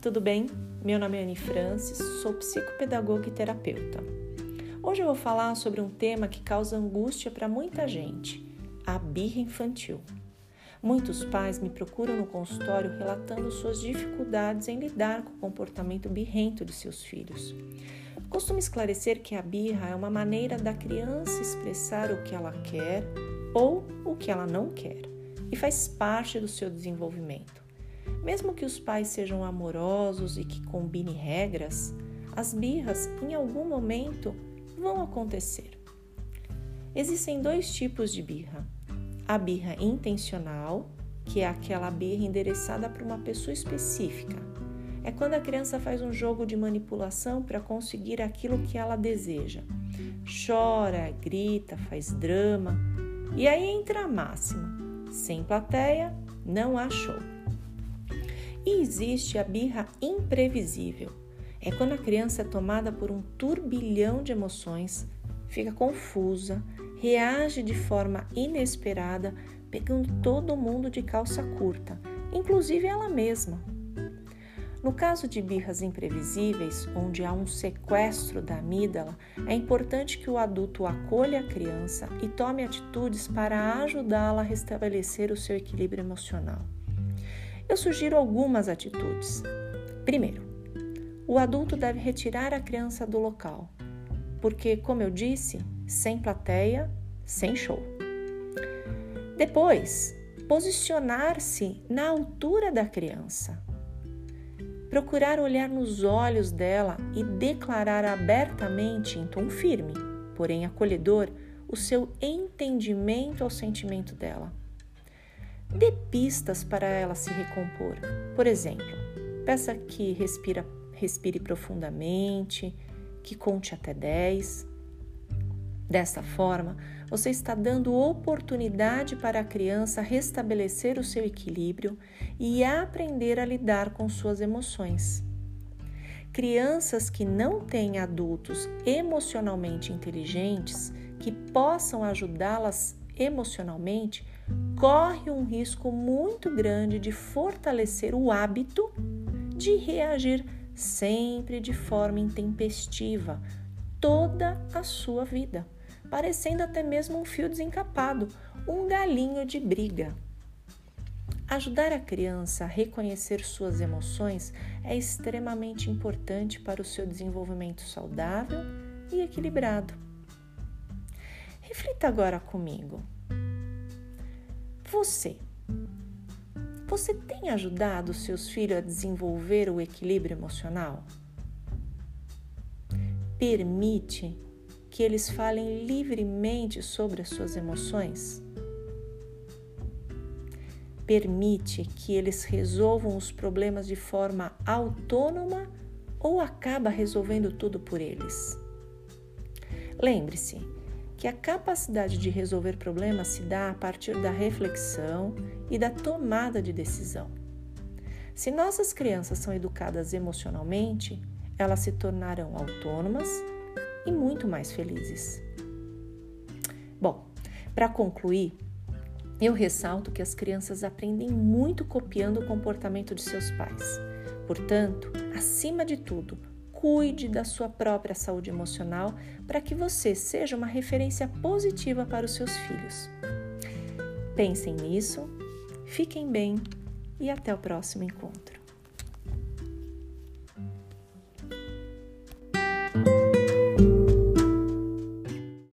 tudo bem? Meu nome é Anne Francis, sou psicopedagoga e terapeuta. Hoje eu vou falar sobre um tema que causa angústia para muita gente: a birra infantil. Muitos pais me procuram no consultório relatando suas dificuldades em lidar com o comportamento birrento de seus filhos. Costumo esclarecer que a birra é uma maneira da criança expressar o que ela quer ou o que ela não quer e faz parte do seu desenvolvimento. Mesmo que os pais sejam amorosos e que combinem regras, as birras em algum momento vão acontecer. Existem dois tipos de birra: a birra intencional, que é aquela birra endereçada para uma pessoa específica. É quando a criança faz um jogo de manipulação para conseguir aquilo que ela deseja. Chora, grita, faz drama. E aí entra a máxima: sem plateia, não há show. E existe a birra imprevisível. É quando a criança é tomada por um turbilhão de emoções, fica confusa, reage de forma inesperada, pegando todo mundo de calça curta, inclusive ela mesma. No caso de birras imprevisíveis, onde há um sequestro da amígdala, é importante que o adulto acolha a criança e tome atitudes para ajudá-la a restabelecer o seu equilíbrio emocional. Eu sugiro algumas atitudes. Primeiro, o adulto deve retirar a criança do local, porque, como eu disse, sem plateia, sem show. Depois, posicionar-se na altura da criança. Procurar olhar nos olhos dela e declarar abertamente, em tom firme, porém acolhedor, o seu entendimento ao sentimento dela. Dê pistas para ela se recompor. Por exemplo, peça que respira, respire profundamente, que conte até 10. Dessa forma, você está dando oportunidade para a criança restabelecer o seu equilíbrio e aprender a lidar com suas emoções. Crianças que não têm adultos emocionalmente inteligentes que possam ajudá-las emocionalmente corre um risco muito grande de fortalecer o hábito de reagir sempre de forma intempestiva toda a sua vida, parecendo até mesmo um fio desencapado, um galinho de briga. Ajudar a criança a reconhecer suas emoções é extremamente importante para o seu desenvolvimento saudável e equilibrado. Reflita agora comigo. Você. Você tem ajudado seus filhos a desenvolver o equilíbrio emocional? Permite que eles falem livremente sobre as suas emoções? Permite que eles resolvam os problemas de forma autônoma ou acaba resolvendo tudo por eles? Lembre-se, que a capacidade de resolver problemas se dá a partir da reflexão e da tomada de decisão. Se nossas crianças são educadas emocionalmente, elas se tornarão autônomas e muito mais felizes. Bom, para concluir, eu ressalto que as crianças aprendem muito copiando o comportamento de seus pais. Portanto, acima de tudo, cuide da sua própria saúde emocional para que você seja uma referência positiva para os seus filhos. Pensem nisso, fiquem bem e até o próximo encontro.